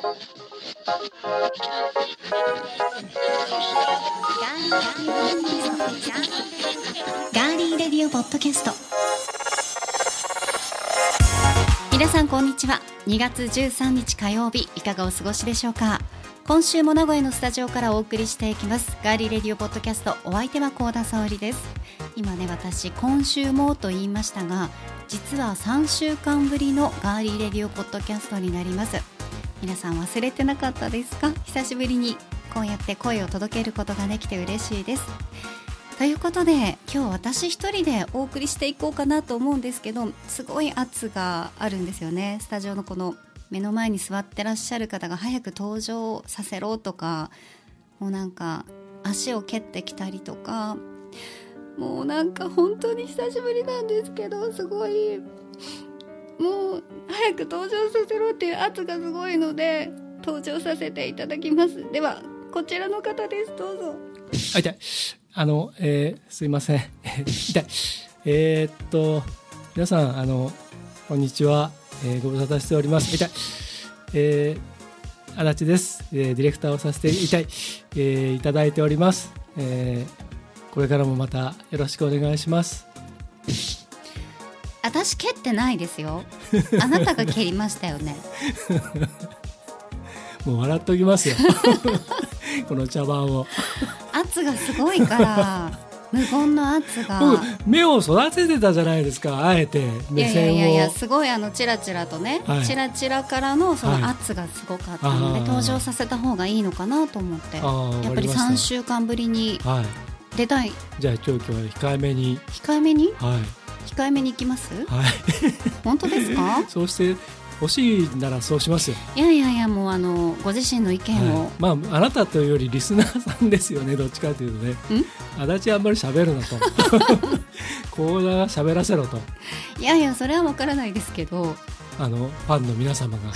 ガーリーレディオポッドキャスト。皆さんこんにちは。2月13日火曜日いかがお過ごしでしょうか。今週も名古屋のスタジオからお送りしていきます。ガーリーレディオポッドキャストお相手は高田沙織です。今ね私今週もと言いましたが実は3週間ぶりのガーリーレディオポッドキャストになります。皆さん忘れてなかったですか？久しぶりにこうやって声を届けることができて嬉しいです。ということで今日私一人でお送りしていこうかなと思うんですけどすごい圧があるんですよね。スタジオのこの目の前に座ってらっしゃる方が早く登場させろとかもうなんか足を蹴ってきたりとかもうなんか本当に久しぶりなんですけどすごいもう早く登場させろっていう圧がすごいので登場させていただきます。ではこちらの方です。どうぞ。あ痛い。あの、えー、すいません。痛い。えー、っと皆さんあのこんにちは、えー、ご無沙汰しております。痛い。えー、足立です、えー、ディレクターをさせていたい、えー、いただいております、えー、これからもまたよろしくお願いします。私蹴ってないですよ。あなたが蹴りましたよね。もう笑っときますよ。この茶番を。圧がすごいから 無言の圧が。僕目を育ててたじゃないですかあえていや目いや線をいやいやすごいあのチラチラとね、はい。チラチラからのそはいの圧がすごかったので、あー。登場させた方がいいのかなと思って。やっぱりわかま3し週間ぶりにたはい。出たい。じゃあ今日今日は控えめに。控えめに？はい控えめに行きます？はい。本当ですか？そうして欲しいならそうしますよ。いやいやいやもうあのご自身の意見を、はい、まああなたというよりリスナーさんですよね どっちかというとね。足立あんまり喋るなと。コーナー喋らせろと。いやいやそれは分からないですけど。あのファンの皆様が。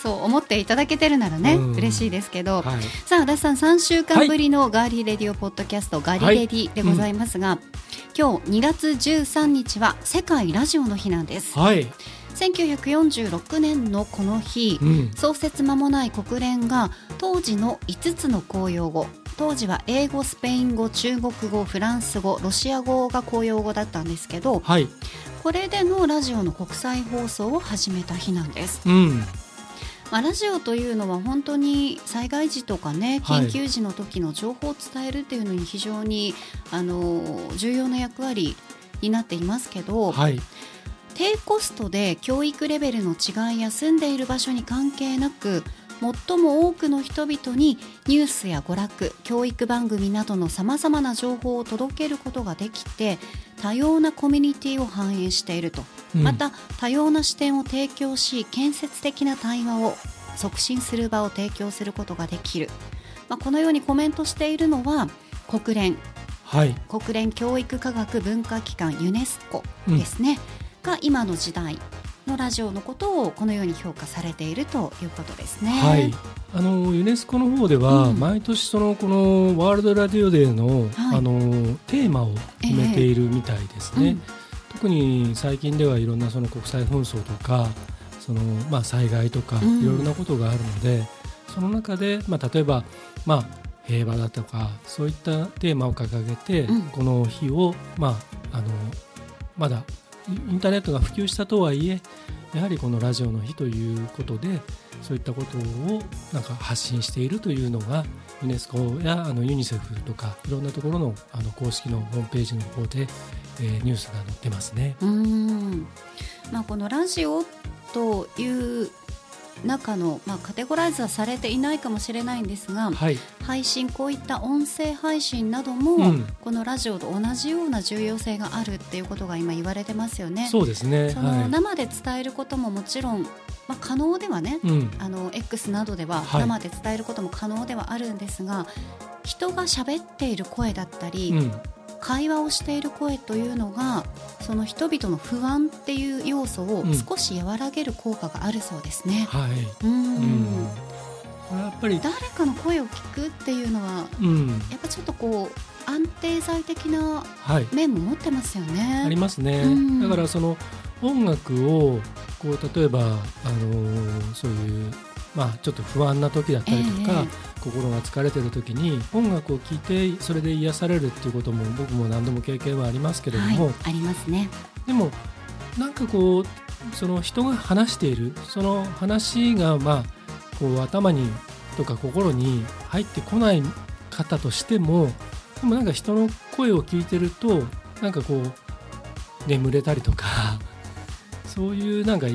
そう思っていただけてるならね、うん。嬉しいですけど、はい。さあ足立さん3週間ぶりのガーリーレディオポッドキャスト、ガリレディでございますが、今日2月13日は世界ラジオの日なんですはい。1946年のこの日うん。創設間もない国連が当時の5つの公用語当時は英語スペイン語中国語フランス語ロシア語が公用語だったんですけどはい。これでのラジオの国際放送を始めた日なんですうん。まあ、ラジオというのは本当に災害時とかねはい緊急時の時の情報を伝えるっていうのに非常に、あの重要な役割になっていますけど、はい。低コストで教育レベルの違いや住んでいる場所に関係なく最も多くの人々にニュースや娯楽教育番組などのさまざまな情報を届けることができて多様なコミュニティを反映していると。うん。また多様な視点を提供し建設的な対話を促進する場を提供することができる、まあ、このようにコメントしているのは国連。はい。国連教育科学文化機関ユネスコですね、が今の時代のラジオのことをこのように評価されているということですね。はい。あのユネスコの方では、うん毎年そのこのワールドラディオデーの、はいあのテーマを決めているみたいですね。うん特に最近ではいろんなその国際紛争とかその、まあ、災害とかうんいろいろなことがあるので、その中で、まあ、例えば、まあ、平和だとかそういったテーマを掲げて、うんこの日を、まあ、あのまだインターネットが普及したとはいえやはりこのラジオの日ということでそういったことをなんか発信しているというのがユネスコやあのユニセフとかいろんなところのあの公式のホームページの方で、えーニュースが載ってますね。うんまあ、このラジオという中の、まあ、カテゴライズはされていないかもしれないんですがはい、配信こういった音声配信なども、うん。このラジオと同じような重要性があるっていうことが今言われてますよね。そうですね。そのはい。生で伝えることももちろん、まあ、可能ではね、うん、あの X などでははい。生で伝えることも可能ではあるんですが、人が喋っている声だったり、うん、会話をしている声というのがその人々の不安っていう要素をうん。少し和らげる効果があるそうですね。はい、うーん。うん、これはやっぱり、誰かの声を聞くっていうのはうん、やっぱちょっとこう安定剤的なはい、面も持ってますよね。ありますね。うん。だからその音楽をこう例えば、あのーそういう、まあ、ちょっと不安な時だったりとか、え心が疲れてる時に音楽を聴いてそれで癒されるっていうことも僕も何度も経験はありますけれども、はい、ありますね。でもなんかこうその人が話しているその話がまあこう頭にとか心に入ってこない方としてもでもなんか人の声を聞いてるとなんかこう眠れたりとかそういうなんか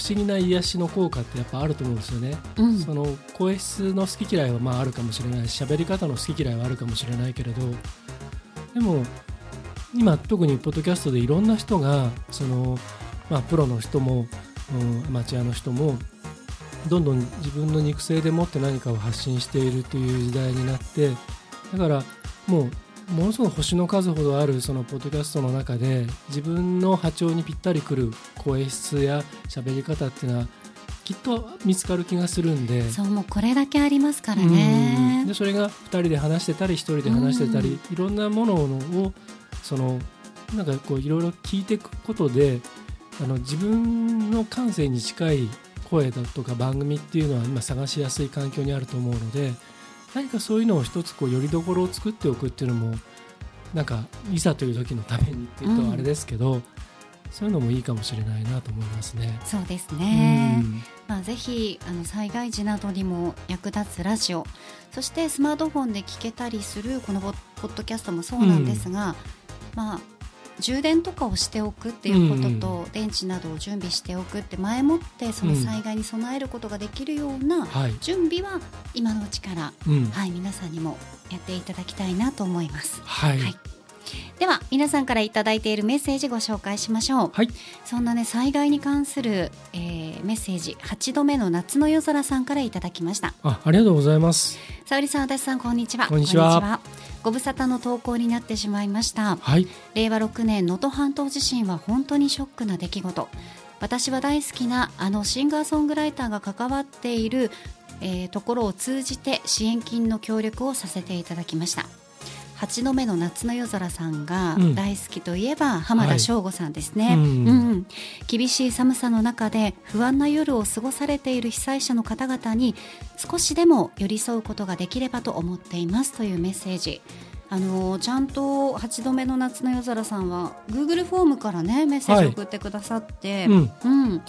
不思議な癒しの効果ってやっぱあると思うんですよね。うん、その声質の好き嫌いはまああるかもしれないし喋り方の好き嫌いはあるかもしれないけれどでも今特にポッドキャストでいろんな人がその、まあ、プロの人も、うん、アマチュアの人もどんどん自分の肉声でもって何かを発信しているという時代になってだからもうものすごい星の数ほどあるそのポッドキャストの中で自分の波長にぴったりくる声質や喋り方っていうのはきっと見つかる気がするんで。そうもうこれだけありますからうん。ねで。それが2人で話してたり1人で話してたりいろんなものをそのなんかこういろいろ聞いていくことであの自分の感性に近い声だとか番組っていうのは今探しやすい環境にあると思うので何かそういうのを一つこうよりどころを作っておくっていうのもなんかいざという時のためにっていうとあれですけど、そういうのもいいかもしれないなと思いますね。そうですね。うんまあ、ぜひあの災害時などにも役立つラジオそしてスマートフォンで聞けたりするこのポポッドキャストもそうなんですが、まあ、充電とかをしておくっていうことと、電池などを準備しておくって前もってその災害に備えることができるようなはい、準備は今のうちから、うん。はい、皆さんにもやっていただきたいなと思います。はい、はい。では皆さんからいただいているメッセージご紹介しましょう。はい。そんなね災害に関する、えーメッセージ8度目の夏の夜空さんからいただきました。あありがとうございます。沙織さん足立さんこんにちは。こんにちはご無沙汰の投稿になってしまいました。はい、令和6年能登半島地震は本当にショックな出来事。私は大好きなあのシンガーソングライターが関わっている、えーところを通じて支援金の協力をさせていただきました8度目の夏の夜空さんがうん。大好きといえば浜田省吾さんですね、うん。うん。厳しい寒さの中で不安な夜を過ごされている被災者の方々に少しでも寄り添うことができればと思っていますというメッセージ。あのちゃんと8度目の夏の夜空さんは Google フォームからねメッセージを送ってくださって、うん、うん。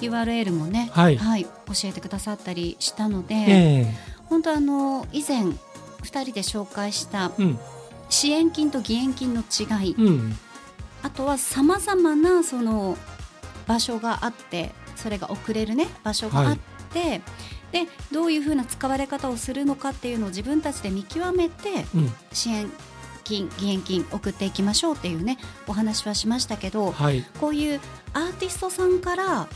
URL もね、はい。教えてくださったりしたので、え。本当あの以前2人で紹介した支援金と義援金の違い、うん、あとはさまざまなその場所があってそれが送れるね場所があって、でどういうふうな使われ方をするのかっていうのを自分たちで見極めてうん、支援金義援金送っていきましょうっていうねお話はしましたけどはい、こういうアーティストさんから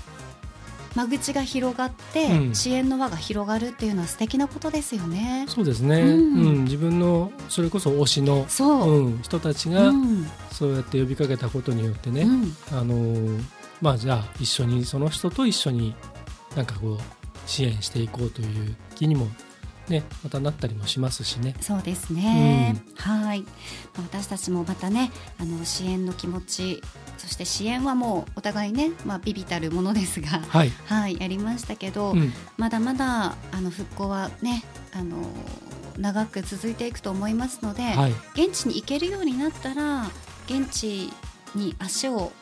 間口が広がって、うん。支援の輪が広がるっていうのは素敵なことですよね。そうですね。ううん。ん、自分のそれこそ推しの、そう、うん、人たちうがん。そうやって呼びかけたことによってね、うん。あのーまあじゃあ一緒にその人と一緒になんかこう支援していこうという気にもねまたなったりもしますしね。そうですね、はい。まあ私たちもまたねあの支援の気持ちそして支援はもうお互いね、まあ、ビビたるものですが、はい。はい、やりましたけど、うん、まだまだあの復興はねあの長く続いていくと思いますので、はい。現地に行けるようになったら現地に足を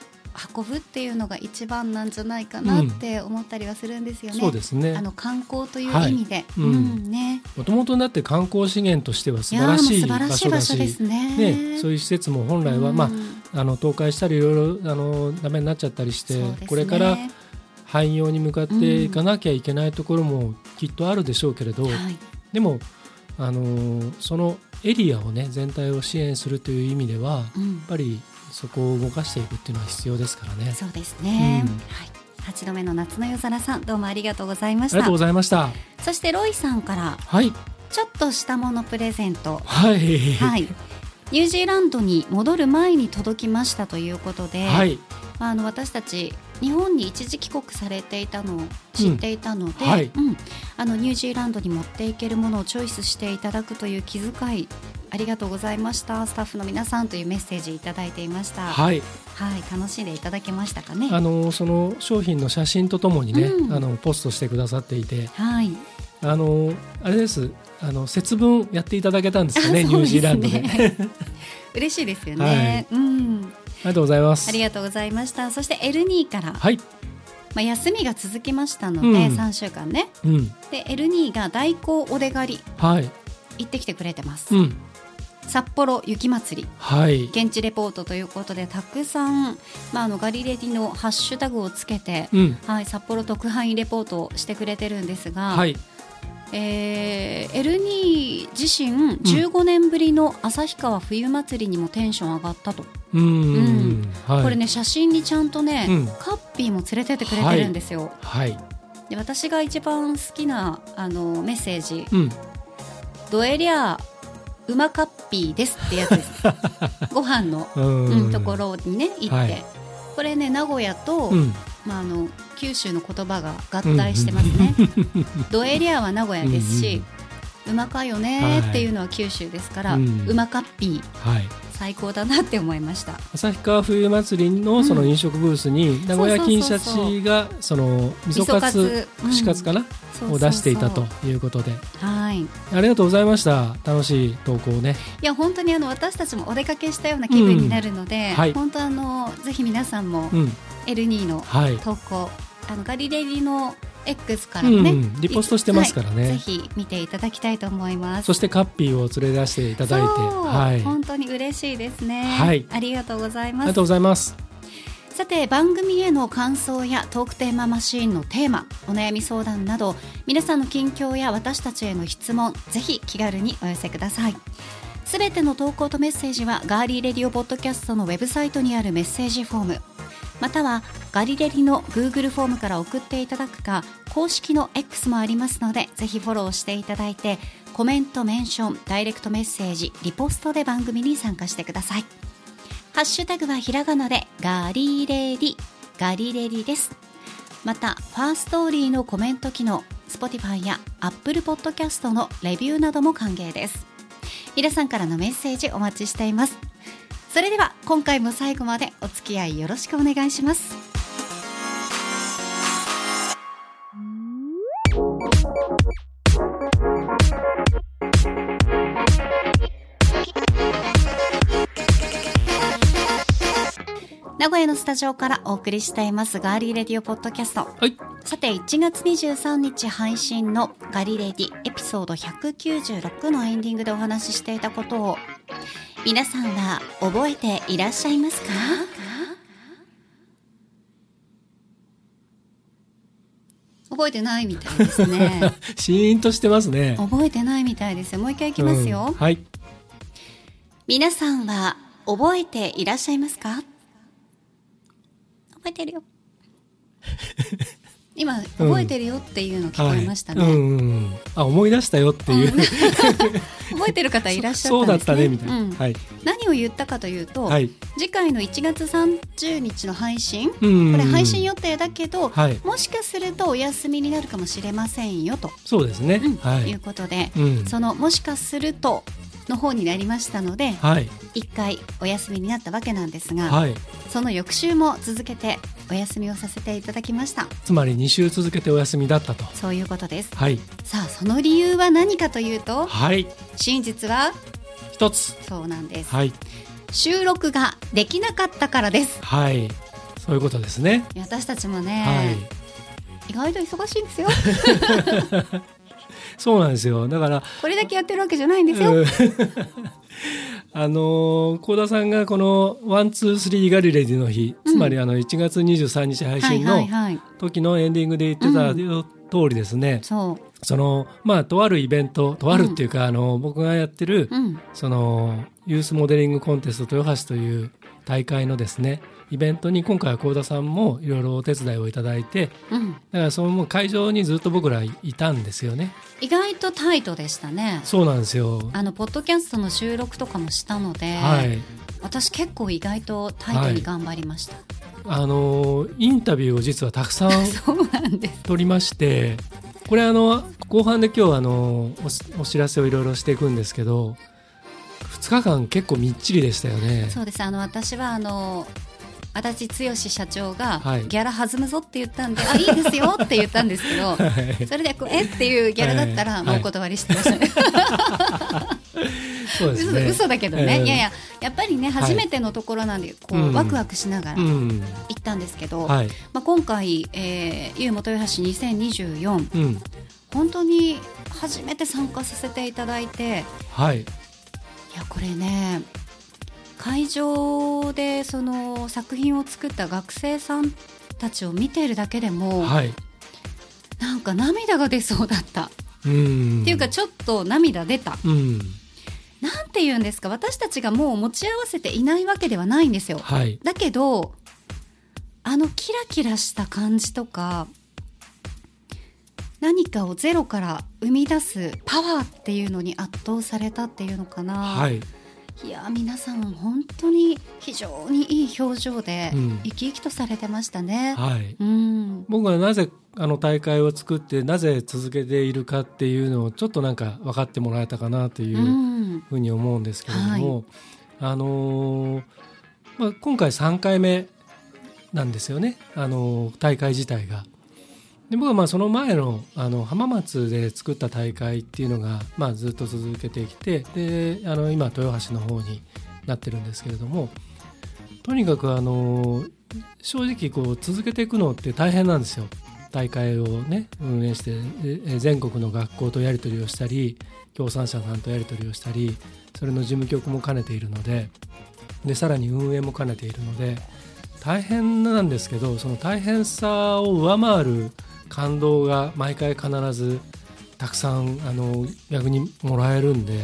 運ぶっていうのが一番なんじゃないかなって思ったりはするんですよね。そうですね。あ。の観光というはい意味で、うん。うんね、もともとだって観光資源としては素晴らしい場所だしです、ね。ね、そういう施設も本来は、まあああの倒壊したりいろいろあのダメになっちゃったりして、ね。これから廃業に向かっていかなきゃいけないところもきっとあるでしょうけれど、はい、でもあのそのエリアをね全体を支援するという意味ではやっうん、ぱりそこを動かしていくっていうのは必要ですからね。そうですね。うんはい。八度目の夏の夜空さん、どうもありがとうございましたありがとう。ございました。そしてロイさんからはい、ちょっとしたものプレゼント。はい、はい。ニュージーランドに戻る前に届きましたということで、はい、まあ、あの私たち日本に一時帰国されていたのを知っていたので、うんはい。うん。あのニュージーランドに持っていけるものをチョイスしていただくという気遣いありがとうございました。スタッフの皆さんというメッセージいただいていました。はい。はい。楽しんでいただけましたかね？あのその商品の写真とともにね、うん。あのポストしてくださっていて。はい。あのあれです。あの節分やっていただけたんですよね？あニュージーランドで。嬉しいですよね、うん。ありがとうございます。ありがとうございました。そして L2 から、はい。まあ、休みが続きましたので、うん。3週間ね。うん。で L2 が代行お出狩り。はい。行ってきてくれてます、うん。札幌雪まつり。はい。現地レポートということでたくさん、まあ、あのガリレディのハッシュタグをつけて、うん。はい、札幌特派員レポートをしてくれてるんですが、はい。えー、L2 自身15年ぶりの旭川冬祭りにもテンション上がったと、うーん。はい。これね写真にちゃんとね、うん。カッピーも連れてってくれてるんですよ、はい。で私が一番好きなあのメッセージ。うん「どえりゃうまカッピーです」ってやつです。ご飯の、ううんんところにね行って、はい。これね名古屋と、うん。まあ、あの九州の言葉が合体してますね。ドエリアは名古屋ですし、うまかよねっていうのは九州ですから、ううん。まかっぴー。はい最高だなって思いました。旭川冬祭りのその飲食ブースに名古屋金シャチがその味噌串カツかな？を出していたということで。はい。いありがとうございました。楽しい投稿をね。や本当にあの私たちもお出かけしたような気分になるので、うん。はい。本当あのぜひ皆さんもうん。L2 のはい。投稿、あのガリレディの X かうんらもね、リポストしてますからねはいぜひ見ていただきたいと思います。そしてカッピーを連れ出していただいてはいあり本当に嬉しいですね。はいありがとうございますが。とうございますさて番組への感想やトークテーママシーンのテーマお悩み相談など皆さんの近況や私たちへの質問ぜひ気軽にお寄せくださいすべての投稿とメッセージはガーリーレディオポッドキャストのウェブサイトにあるメッセージフォームまたはガリレディの Google フォームから送っていただくか公式の X もありますのでぜひフォローしていただいてコメントメンションダイレクトメッセージリポストで番組に参加してください。ハッシュタグはひらがなでガリレディガリレディです。またファーストーリーのコメント機能 Spotify や Apple Podcast のレビューなども歓迎です。皆さんからのメッセージお待ちしています。それでは今回も最後までお付き合いよろしくお願いします。名古屋のスタジオからお送りしていますガーリーレディオポッドキャスト。はい。さて1月23日配信のガリレディエピソード196のエンディングでお話ししていたことを皆さんは覚えていらっしゃいますか？覚えてないみたいですね。シーンとしてますね。覚えてないみたいです。よもう一回いきますよ、うん。はい。皆さんは覚えていらっしゃいますか？覚えてるよ。今覚えてるよっていうの聞こえましたね、はいうんうんうん。あ思い出したよっていう、覚えてる方いらっしゃったんですね。そうだったねみたいな、うん。はい。何を言ったかというと、はい。次回の1月30日の配信、こうんれ配信予定だけど、はい。もしかするとお休みになるかもしれませんよと、そうですね、うん。はい。いうことで、うん。そのもしかするとの方になりましたので、はい。一回お休みになったわけなんですが、はい。その翌週も続けてお休みをさせていただきました。つまり2週続けてお休みだったと。そういうことです。はい。さあその理由は何かというとはい。真実は？一つ。そうなんです。はい。収録ができなかったからです。はい。そういうことですね。私たちもね、はい。意外と忙しいんですよ そうなんですよ。だからこれだけやってるわけじゃないんですよ、うん。あのー幸田さんがこの one two three ガリレディの日、つまりあの1月23日配はい信の時のエンディングで言ってたよ通りですね、そう。そのまあとあるイベントとあるっていうか、あの僕がやってる、うん。そのユースモデリングコンテスト豊橋という大会のですねイベントに今回は幸田さんもいろいろお手伝いをいただいてうん。だからその会場にずっと僕らいたんですよね。意外とタイトでしたね。そうなんですよ。あのポッドキャストの収録とかもしたので、はい。私結構意外とタイトに頑張りました、あのインタビューを実はたくさん そうなんです。取りましてこれあの後半で今日あのお知らせをいろいろしていくんですけど2日間結構みっちりでしたよね。そうです。あの私はあの足立剛社長が、はいギャラ弾むぞって言ったんで、あいいですよって言ったんですけど はいそれでこうえっていうギャラだったら、はいもうお断りしてましたね、嘘そうですね。嘘だけどね、ええいやいややっぱりね初めてのところなんでこう、うんワクワクしながら行うん。ったんですけど、はい。まあ、今回、えー、ゆうも豊橋2024うん。本当に初めて参加させていただいてはい。いやこれね会場でその作品を作った学生さんたちを見ているだけでも、はい。なんか涙が出そうだった、うん。っていうかちょっと涙出たうん。なんて言うんですか？私たちがもう持ち合わせていないわけではないんですよはい。だけどあのキラキラした感じとか何かをゼロから生み出すパワーっていうのに圧倒されたっていうのかな、はい。いや皆さん本当に非常にいい表情でうん生き生きとされてましたね。はい。うん、僕はなぜあの大会を作ってなぜ続けているかっていうのをちょっとなんか分かってもらえたかなといううんふうに思うんですけれども、あのーまあ、今回3回目なんですよね、あのー大会自体が。で僕はまあその前のあの浜松で作った大会っていうのが、まあ、ずっと続けてきてであの今豊橋の方になってるんですけれどもとにかくあの正直こう続けていくのって大変なんですよ。大会をね運営して全国の学校とやり取りをしたり協賛者さんとやり取りをしたりそれの事務局も兼ねているのででさらに運営も兼ねているので大変なんですけどその大変さを上回る感動が毎回必ずたくさんあの逆にもらえるんで、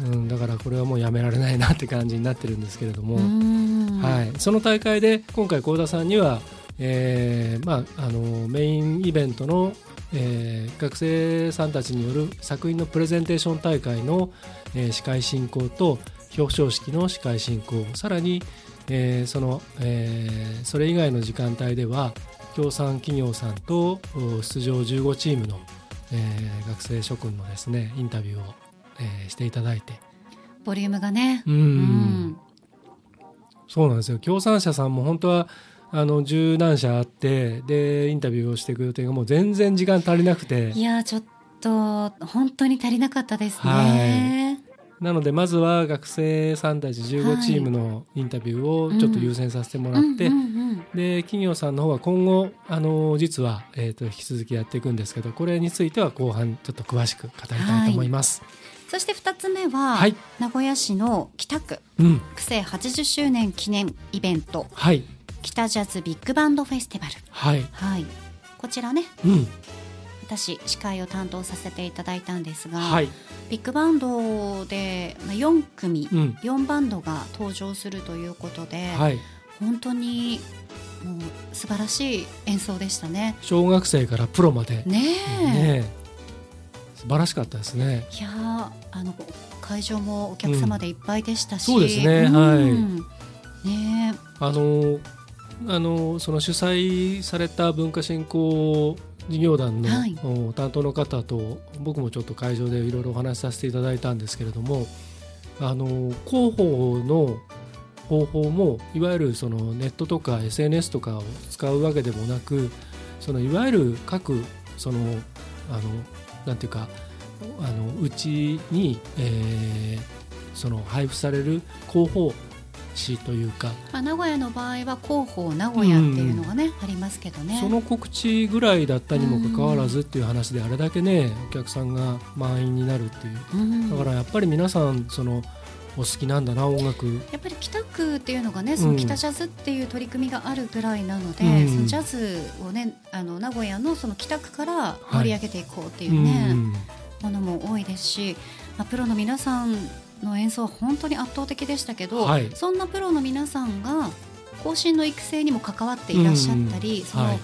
うん、だからこれはもうやめられないなって感じになってるんですけれども。うん。はい、その大会で今回幸田さんには、えーまあ、あのメインイベントの、えー学生さんたちによる作品のプレゼンテーション大会の、えー司会進行と表彰式の司会進行。さらに、えーその、えーそれ以外の時間帯では協賛企業さんとお出場15チームの、えー学生諸君のですねインタビューを、えーしていただいて。ボリュームがね。うんうんそうなんですよ協賛者さんも本当はあの十何社あってでインタビューをしていく予定がもう全然時間足りなくていやちょっと本当に足りなかったですはね。なのでまずは学生さんたち15チームのインタビューをちょっと優先させてもらって、で企業さんの方は今後あの実は、えー、と引き続きやっていくんですけどこれについては後半ちょっと詳しく語りたいと思います。そして2つ目は、はい、名古屋市の北区。うん。区政80周年記念イベント。はい。北ジャズビッグバンドフェスティバル。はい。はい、こちらね。うん。私司会を担当させていただいたんですが、はいビッグバンドでまあ4組、うん。4バンドが登場するということで、はい。本当にもう素晴らしい演奏でしたね。小学生からプロまで、ねえ。素晴らしかったですね。いやーあの会場もお客様でいっぱいでしたし、うん。そうですね。ん。はい。ねあのあのその主催された文化振興事業団の、担当の方と僕もちょっと会場でいろいろお話しさせていただいたんですけれどもあの広報の方法もいわゆるそのネットとか SNS とかを使うわけでもなくそのいわゆる各そのあのなんていうかあのうちに、えーその配布される広報誌というか。まあ、名古屋の場合は広報名古屋っていうのがね、ありますけどね。その告知ぐらいだったにもかかわらずっていう話であれだけねお客さんが満員になるっていう。うん。だからやっぱり皆さんそのお好きなんだな音楽。やっぱり北区っていうのがねその北ジャズっていう取り組みがあるぐらいなので、うん。そのジャズをねあの名古屋のその北区から盛り上げていこうっていううね、ん。ものも多いですし、まあ、プロの皆さんの演奏は本当に圧倒的でしたけど、はい。そんなプロの皆さんが後進の育成にも関わっていらっしゃったり、そのはい。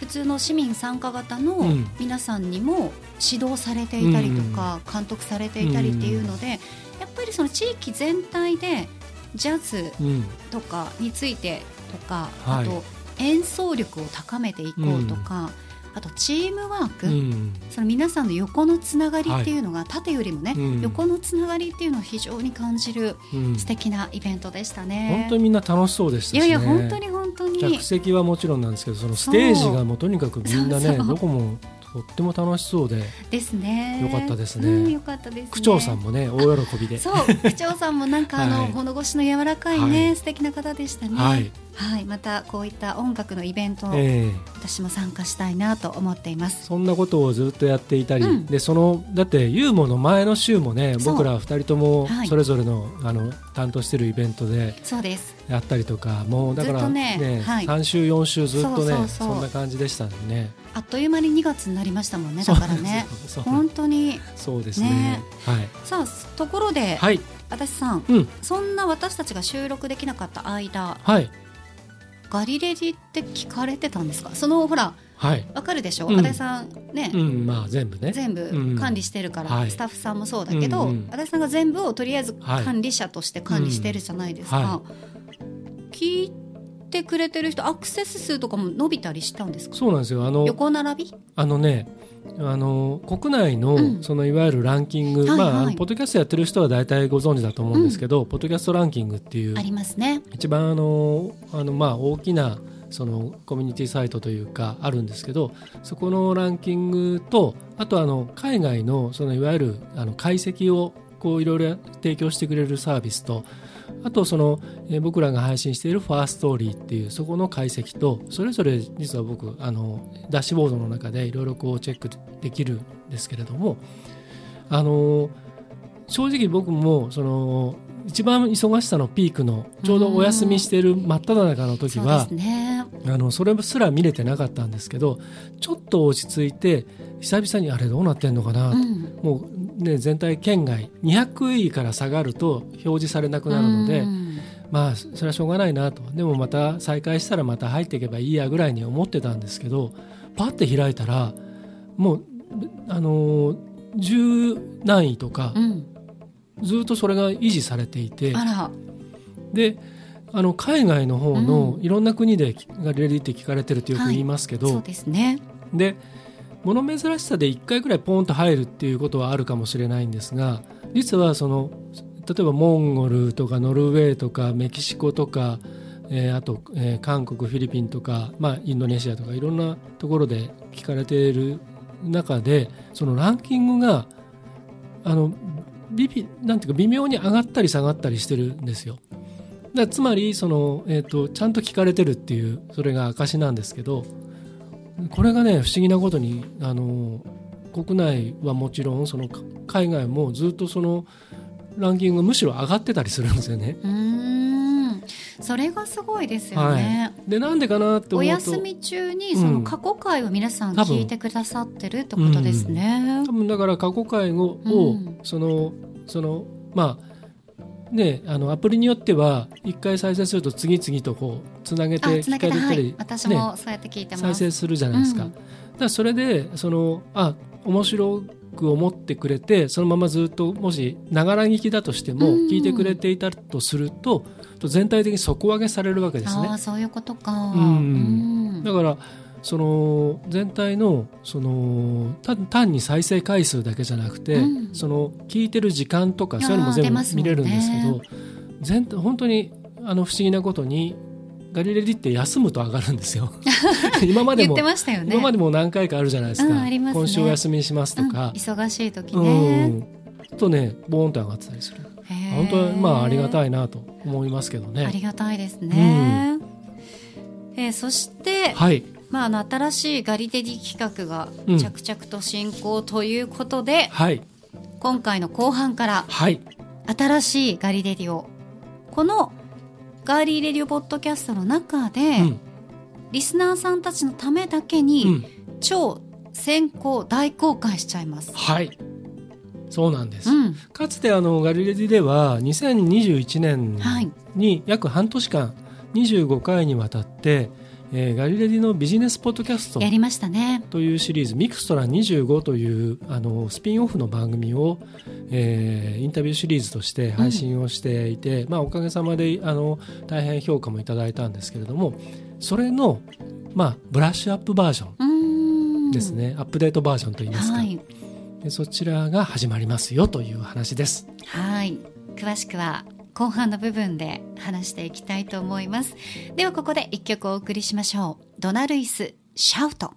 普通の市民参加型のうん。皆さんにも指導されていたりとか、監督されていたりっていうので、やっぱりその地域全体でジャズうん。とかについてとか、はい。あと演奏力を高めていこうとか、あとチームワーク、うん。その皆さんの横のつながりっていうのが、縦よりもね、うん。横のつながりっていうのを非常に感じるうん。素敵なイベントでしたね。本当にみんな楽しそうでしたし、ね、いやいや本当に本当に。客席はもちろんなんですけどそのステージがもうとにかくみんなねどこもとっても楽しそうで。ですね。よかったですね。うん、よかったです、ね。区長さんもね大喜びで。そう。区長さんもなんかあの、はい。物腰の柔らかいね、はい。素敵な方でしたね。はい、はい、またこういった音楽のイベント、ええ。私も参加したいなと思っています。そんなことをずっとやっていたり、うん。でそのだってユーモの前の週もね僕ら2人ともはい。それぞれの,、あの担当してるイベントでそうです。やったりとかもうだからずっとねはい。3週4週ずっとねそんな感じでしたね。あっという間に2月になりましたもんね。だからね。そう。本当に。そうですね。ね。はい。さあところで、はい。私さん、うん。そんな私たちが収録できなかった間、はいガリレディって聞かれてたんですか？そのほらはい。わかるでしょ？うん。私さんね。うんまあ全部ね。全うん。部管理してるから、はい。スタッフさんもそうだけど、うんうん。足立さんが全部をとりあえずはい。管理者として管理してるじゃないですか、うん。は聞いてくれてる人アクセス数とかも伸びたりしたんですか？そうなんですよ。あの横並び？あのねあの国内の、うん。そのいわゆるランキング、はいはい。まああのポッドキャストやってる人は大体ご存知だと思うんですけど、ポッドキャストランキングっていうありますね。一番あのあのまあ大きなそのコミュニティサイトというかあるんですけどそこのランキングとあとあの海外のそのいわゆるあの解析をこういろいろ提供してくれるサービスとあとその、え僕らが配信しているファーストーリーっていうそこの解析とそれぞれ実は僕あのダッシュボードの中でいろいろこうチェックできるんですけれどもあの正直僕もその一番忙しさのピークのちょうどお休みしている真っ只中の時はですね。あのそれすら見れてなかったんですけどちょっと落ち着いて久々にあれどうなってんのかな、うん。もう、ね、全体圏外200位から下がると表示されなくなるので、うん。まあそれはしょうがないなと。でもまた再開したらまた入っていけばいいやぐらいに思ってたんですけどパッて開いたらもうあの十何位とかうんずっとそれが維持されていてであの海外の方のういろんな国でガリレディって聞かれてるってよく言いますけど、そうですね。で物珍しさで1回ぐらいポンと入るっていうことはあるかもしれないんですが実はその例えばモンゴルとかノルウェーとかメキシコとか、えーあと、えー韓国フィリピンとか、まあ、インドネシアとかいろんなところで聞かれている中でそのランキングがあのビビなんていうか微妙に上がったり下がったりしてるんですよ。だつまりその、えー、とちゃんと聞かれてるっていうそれが証なんですけどこれがね不思議なことにあの国内はもちろんその海外もずっとそのランキングむしろ上がってたりするんですよね。それがすごいですよね、でなんでかなってお休み中にその過去回を皆さん聞いてくださってるってことですね。多分だから過去回を、うん。そのそのまあねあのアプリによっては一回再生すると次々とこうつなげて聞かれたり、私もそうやって聞いてます。再生するじゃないですか。うん。だからそれでそのあ面白く思ってくれてそのままずっともしながら聞きだとしてもうん。聞いてくれていたとすると、全体的に底上げされるわけですねああ。そういうことか。うんうんだからその全体のその単単に再生回数だけじゃなくて、うんその聞いてる時間とかそういうのも全部見れるんですけど、全体本当にあの不思議なことにガリレディって休むと上がるんですよ。今までも言ってましたよね。今までも何回かあるじゃないですか、うんすね今週お休みしますとうんか、忙しい時うね。んとねボーンと上がってたりする本当はまあありがたいなと思いますけどあねりがたいですね。えーそして、はい。まあ、あの新しいガリデディ企画がうん。着々と進行ということで、はい。今回の後半からはい。新しいガリレディオこのガーリーレディオポッドキャストの中で、うん。リスナーさんたちのためだけに、うん。超先行大公開しちゃいます。はいそうなんです、うん、かつてあのガリレディでは2021年はい、に約半年間25回にわたって、えーガリレディのビジネスポッドキャストやりましたね。というシリーズミクストラ25というあのスピンオフの番組を、えーインタビューシリーズとして配信をしていて、まあ、おかげさまであの大変評価もいただいたんですけれどもそれの、まあ、ブラッシュアップバージョンですね、アップデートバージョンといいますか、はい、でそちらが始まりますよという話です。はい。詳しくは後半の部分で話していきたいと思います。ではここで一曲お送りしましょう。ドナルイスシャウト。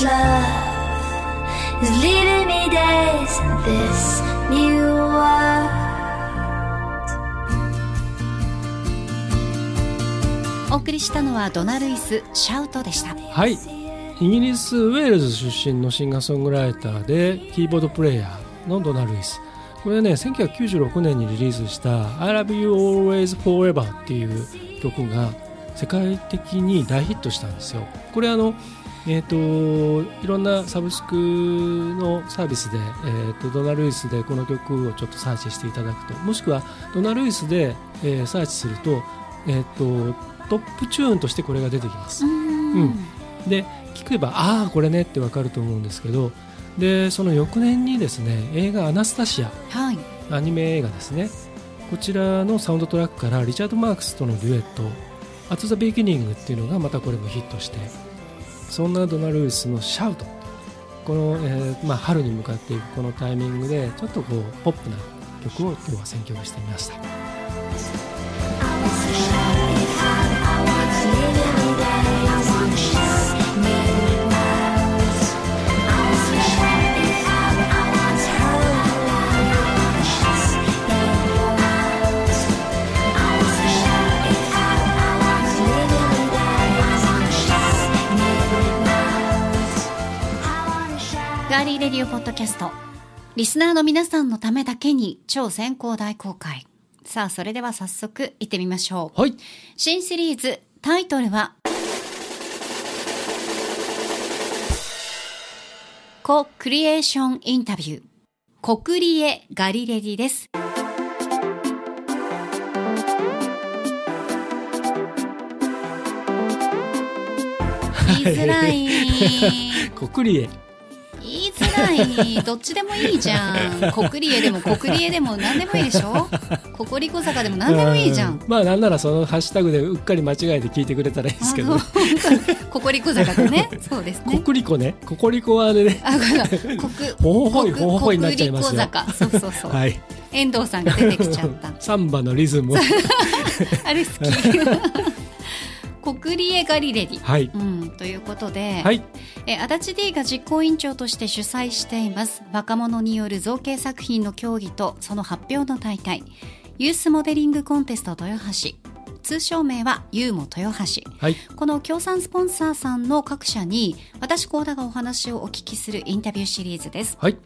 This love is leading me days in this new world. お送りしたのはドナルイス・シャウトでした。はい。イギリスウェールズ出身のシンガーソングライターでキーボードプレーヤーのドナルイス。これはね1996年にリリースした「I Love You Always Forever」っていう曲が世界的に大ヒットしたんですよ。これあのえーと、いろんなサブスクのサービスで、えーと、ドナルイスでこの曲をちょっとサーチしていただくともしくはドナルイスで、えー、サーチすると,、えーと、トップチューンとしてこれが出てきます。うん、で聞けばああこれねってわかると思うんですけどでその翌年にですね映画「アナスタシア」はい、アニメ映画ですね。こちらのサウンドトラックからリチャード・マークスとのデュエット「アット・ザ・ビギニング」っていうのがまたこれもヒットしてそんなドナルースのシャウトこの、えーまあ、春に向かっていくこのタイミングでちょっとこうポップな曲を今日は選曲してみました。レディオポッドキャスト。リスナーの皆さんのためだけに超先行大公開。さあ、それでは早速行ってみましょう。はい。新シリーズ、タイトルは、コ・クリエーションインタビュー。コクリエ・ガリレディです。言いづらい。コクリエ。ないどっちでもいいじゃん。国リエでも国リエでも何でもいいでしょ？ココリコ坂でも何でもいいじゃん。まあなんならそのハッシュタグでうっかり間違えて聞いてくれたらいいですけど、ココリコ坂でね。そうですね。ココリコね。ココリコはね。あほほほいほほほいになっちゃいますよ。そうそうそう、はい、遠藤さんが出てきちゃった。サンバのリズムあれ好き 国リエガリレディ、はい。うん、ということで、はい、え足立 D が実行委員長として主催しています。若者による造形作品の競技とその発表の大会。ユースモデリングコンテスト豊橋。通称名はユーモ豊橋、はい、この協賛スポンサーさんの各社に私高田がお話をお聞きするインタビューシリーズです、はい。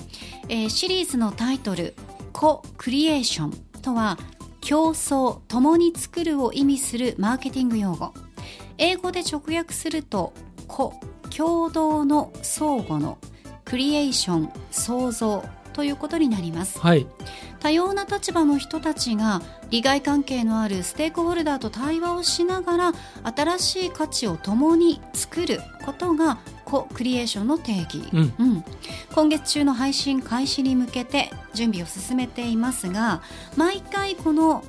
えー、シリーズのタイトル「コ・クリエーション」とは競争共に作るを意味するマーケティング用語英語で直訳すると個共同の相互のクリエーション創造ということになります、はい、多様な立場の人たちが利害関係のあるステークホルダーと対話をしながら新しい価値を共に作ることがコクリエーションの定義、うん。うん。今月中の配信開始に向けて準備を進めていますが毎回この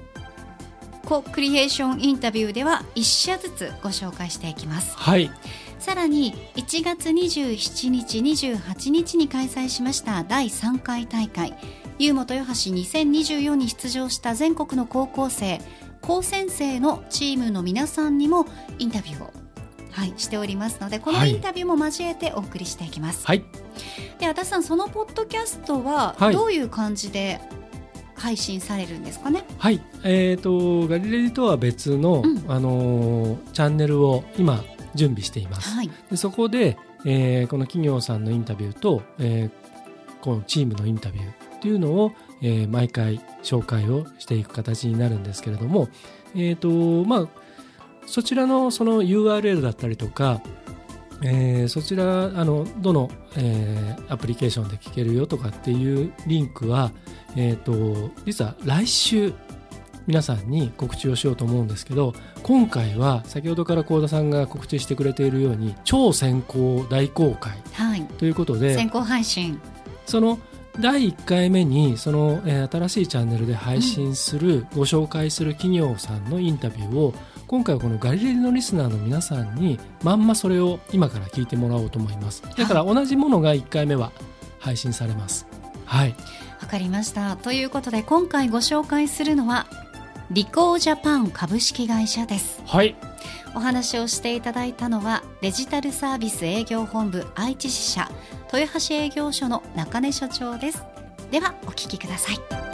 コクリエーションインタビューでは1社ずつご紹介していきます。はい。さらに1月27日28日に開催しました第3回大会ゆうも豊橋2024に出場した全国の高校生高専生のチームの皆さんにもインタビューを、はい、しておりますのでこのはい。インタビューも交えてお送りしていきます、はい。で足立さんそのポッドキャストははい。どういう感じで配信されるんですかね、はい。えー、とガリレディとは別の、うん。あのーチャンネルを今準備しています、はい。でそこで、えーこの企業さんのインタビューと、えーこのチームのインタビューっていうのを、えー毎回紹介をしていく形になるんですけれども、えーとまあ、そちらのその URL だったりとか、えーそちらあのどの、えーアプリケーションで聞けるよとかっていうリンクは、えー、と実は来週皆さんに告知をしようと思うんですけど今回は先ほどから幸田さんが告知してくれているように超先行大公開はい。ということで先行配信。その第1回目にその、えー新しいチャンネルで配信する、ご紹介する企業さんのインタビューを今回はこのガリレディのリスナーの皆さんにまんまそれを今から聞いてもらおうと思います。だから同じものが1回目は配信されます。はい。わかりました。ということで今回ご紹介するのはリコージャパン株式会社です。はい。お話をしていただいたのはデジタルサービス営業本部愛知支社豊橋営業所の中根所長です。ではお聞きください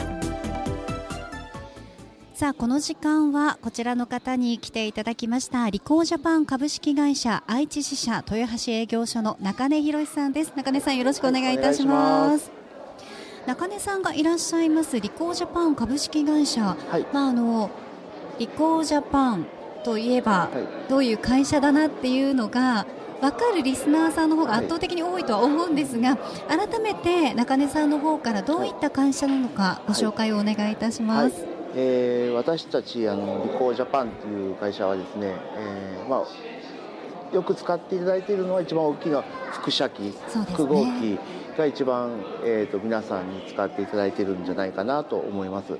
さあこの時間はこちらの方に来ていただきましたリコージャパン株式会社愛知支社豊橋営業所の中根博さんです。中根さんよろしくお願いいたします,、中根さんがいらっしゃいますリコージャパン株式会社。はい、まああのリコージャパンといえば、はい。どういう会社だなっていうのが分かるリスナーさんの方が圧倒的に多いとは思うんですが、改めて中根さんの方からどういった会社なのかご紹介をお願いいたします。はいえー私たちあのリコージャパンという会社はですね、えーまあ、よく使っていただいているのは一番大きな輻射機、そうですね。複合機が一番、えー、と皆さんに使っていただいているんじゃないかなと思います。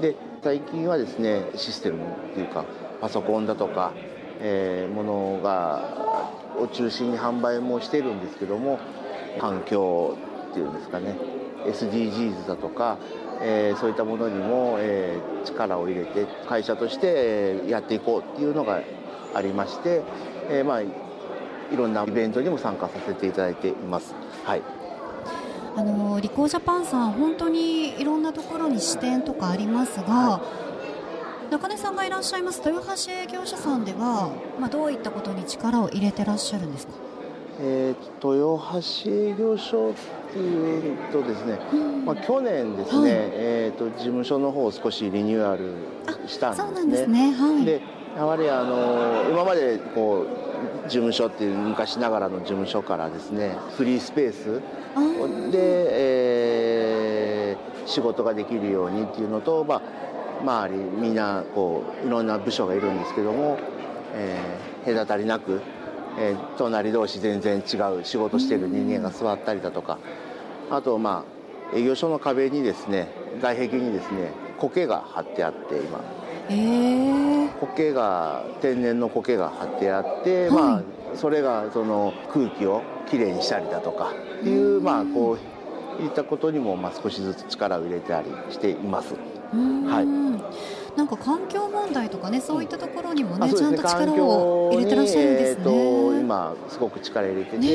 で最近はですねシステムっていうかパソコンだとか、えーものがを中心に販売もしてるんですけども環境っていうんですかね SDGs だとか、えーそういったものにも、えー力を入れて会社としてえーやっていこうっていうのがありまして、えーまあいろんなイベントにも参加させていただいています。はい。あのリコージャパンさん本当にいろんなところに支店とかありますが、中根さんがいらっしゃいます豊橋営業所さんでは、まあ、どういったことに力を入れてらっしゃるんですか、えーと豊橋営業所っていうとですね、うんまあ、去年ですね、はいえー、と事務所の方を少しリニューアルしたんなですね。んですね。はい。でやはりあの今までこう事務所っていう昔ながらの事務所からですねフリースペースで、えー仕事ができるようにっていうのと、まあ、周りみんなこういろんな部署がいるんですけども、えー隔たりなく、えー隣同士全然違う仕事してる人間が座ったりだとか。あとまあ営業所の壁にですね外壁にですね苔が貼ってあって今。えー、苔が天然の苔が貼ってあって、はい。まあそれがその空気をきれいにしたりだとかっていうまあこういったことにもまあ少しずつ力を入れたりしています。はいなんか環境問題とかねそういったところにもねあちゃんと力を入れてらっしゃるんですね。えーと今すごく力入れてて、ね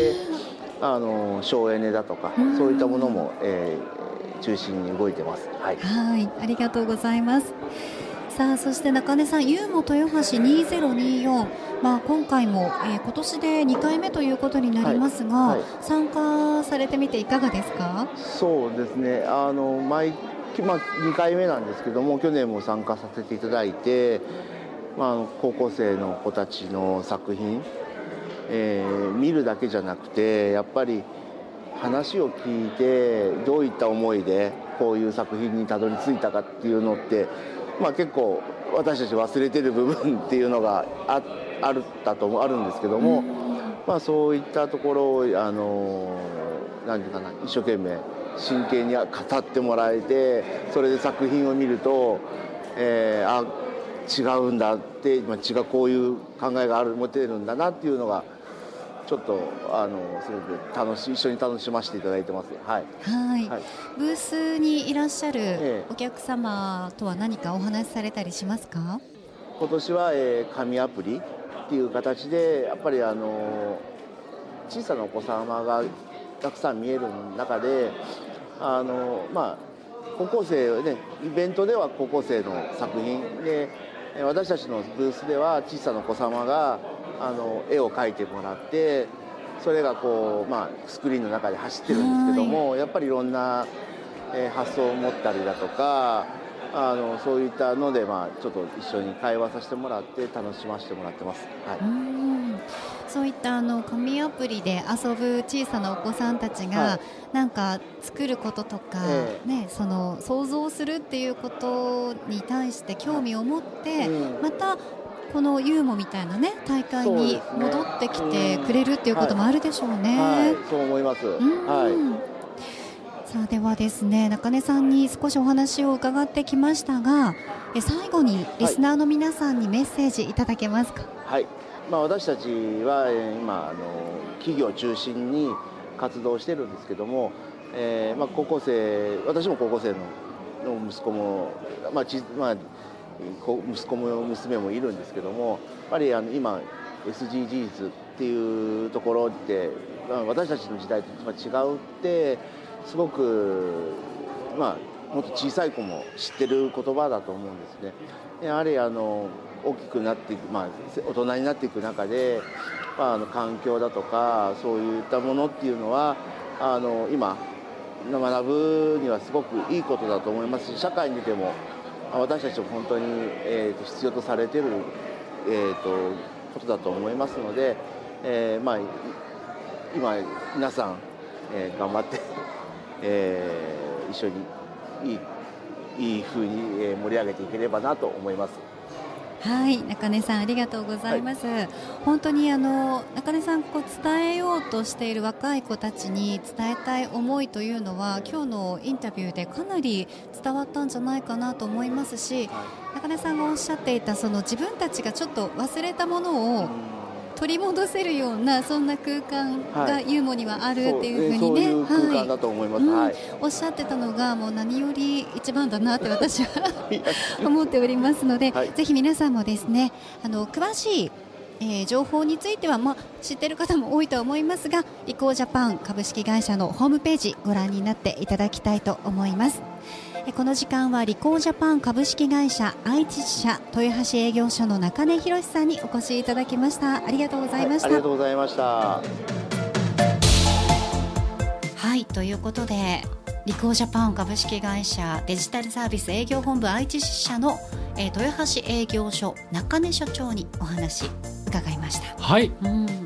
あの省エネだとかうんそういったものも、えー中心に動いてます。はい。はい、ありがとうございます。さあ、そして中根さん、ユーモ豊橋2024、まあ今回も、えー今年で2回目ということになりますが、はいはい参加されてみていかがですか？そうですねあの毎まあ、2回目なんですけども去年も参加させていただいて、まあ高校生の子たちの作品、えー見るだけじゃなくてやっぱり話を聞いてどういった思いでこういう作品にたどり着いたかっていうのって、まあ、結構私たち忘れてる部分 っていうのがああるだとあるんですけども、まあ、そういったところをあの何て言うかな一生懸命真剣に語ってもらえてそれで作品を見ると、えー、あ違うんだって、まあ、違うこういう考えがある持てるんだなっていうのがちょっとあのすごく楽し一緒に楽しませていただいてます。はい。はいはい、ブースにいらっしゃるお客様とは何かお話しされたりしますか？今年は、えー、紙アプリっていう形でやっぱりあの小さなお子様がたくさん見える中であのまあ高校生ねイベントでは高校生の作品。で私たちのブースでは小さなお子様があの絵を描いてもらってそれがこう、まあ、スクリーンの中で走ってるんですけどもやっぱりいろんな、え発想を持ったりだとかあのそういったので、まあ、ちょっと一緒に会話させてもらって楽しませてもらってます。はい、そういったあの紙アプリで遊ぶ小さなお子さんたちが、はい、なんか作ることとか、えー、ね、その想像するっていうことに対して興味を持って、うん、またこのユーモみたいなね大会に戻ってきてくれるっていうこともあるでしょうね。はい、はい、そう思います。はい。さあではですね中根さんに少しお話を伺ってきましたがえ最後にリスナーの皆さんにメッセージいただけますか？はい。まあ私たちは今あの企業中心に活動してるんですけども、えー、まあ高校生私も高校生のの息子もまあちまあ息子も娘もいるんですけどもやっぱりあの今 SDGs っていうところって、まあ、私たちの時代と違うってすごくまあもっと小さい子も知ってる言葉だと思うんですね。やはりあの大きくなっていく、まあ、大人になっていく中で、まあ、あの環境だとかそういったものっていうのはあの今学ぶにはすごくいいことだと思いますし社会に出ても私たちも本当に、えーと、必要とされてる、えーと、ことだと思いますので、えーまあ、今皆さん、えー、頑張ってえー、一緒にいいいい風に盛り上げていければなと思います。はい中根さんありがとうございます、はい、本当にあの中根さんこう伝えようとしている若い子たちに伝えたい思いというのは今日のインタビューでかなり伝わったんじゃないかなと思いますし、はい、中根さんがおっしゃっていたその自分たちがちょっと忘れたものを取り戻せるようなそんな空間がユーモにはあるっていうふうにね、はい、おっしゃってたのがもう何より一番だなって私は 思っておりますので、はい、ぜひ皆さんもですねあの詳しいえー、情報については、まあ、知っている方も多いと思いますがリコージャパン株式会社のホームページご覧になっていただきたいと思います。この時間はリコージャパン株式会社愛知支社豊橋営業所の中根博さんにお越しいただきました。ありがとうございました、はい、ありがとうございました。はいということでリコージャパン株式会社デジタルサービス営業本部愛知支社の、えー、豊橋営業所中根所長にお話伺いました。はい、うん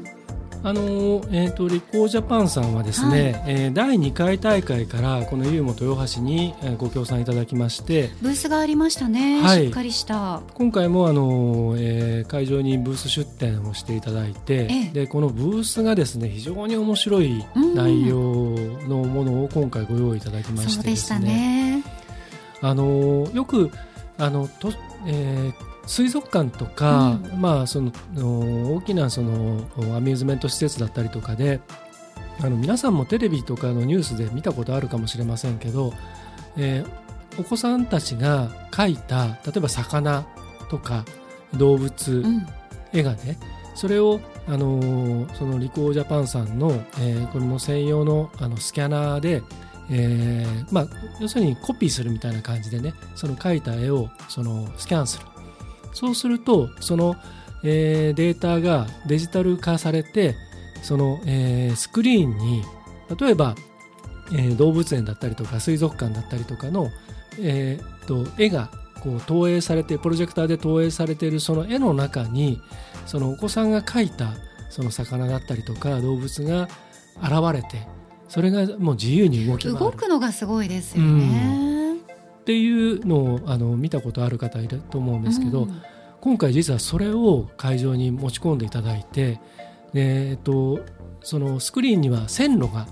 あのえーと、リコージャパンさんはですね、はい、えー、第2回大会からこのユーモ豊橋にご協賛いただきましてブースがありましたね、はい、しっかりした。今回もあの、えー、会場にブース出展をしていただいて、えでこのブースがですね非常に面白い内容のものを今回ご用意いただきましてですね、ね。あのよくあのと、えー水族館とか、うん、まあ、その大きなそのアミューズメント施設だったりとかであの皆さんもテレビとかのニュースで見たことあるかもしれませんけど、えー、お子さんたちが描いた例えば魚とか動物、うん、絵がねそれをあのー、そのリコージャパンさんの、えー、これも専用のあのスキャナーで、えーまあ、要するにコピーするみたいな感じでねその描いた絵をそのスキャンするそうするとその、えー、データがデジタル化されてその、えー、スクリーンに例えば、えー、動物園だったりとか水族館だったりとかの、えー、と絵がこう投影されてプロジェクターで投影されているその絵の中にそのお子さんが描いたその魚だったりとか動物が現れてそれがもう自由に動き動くのがすごいですよね。っていうのをあの見たことある方いると思うんですけど、うん。今回実はそれを会場に持ち込んでいただいてで、えっと、そのスクリーンには線路が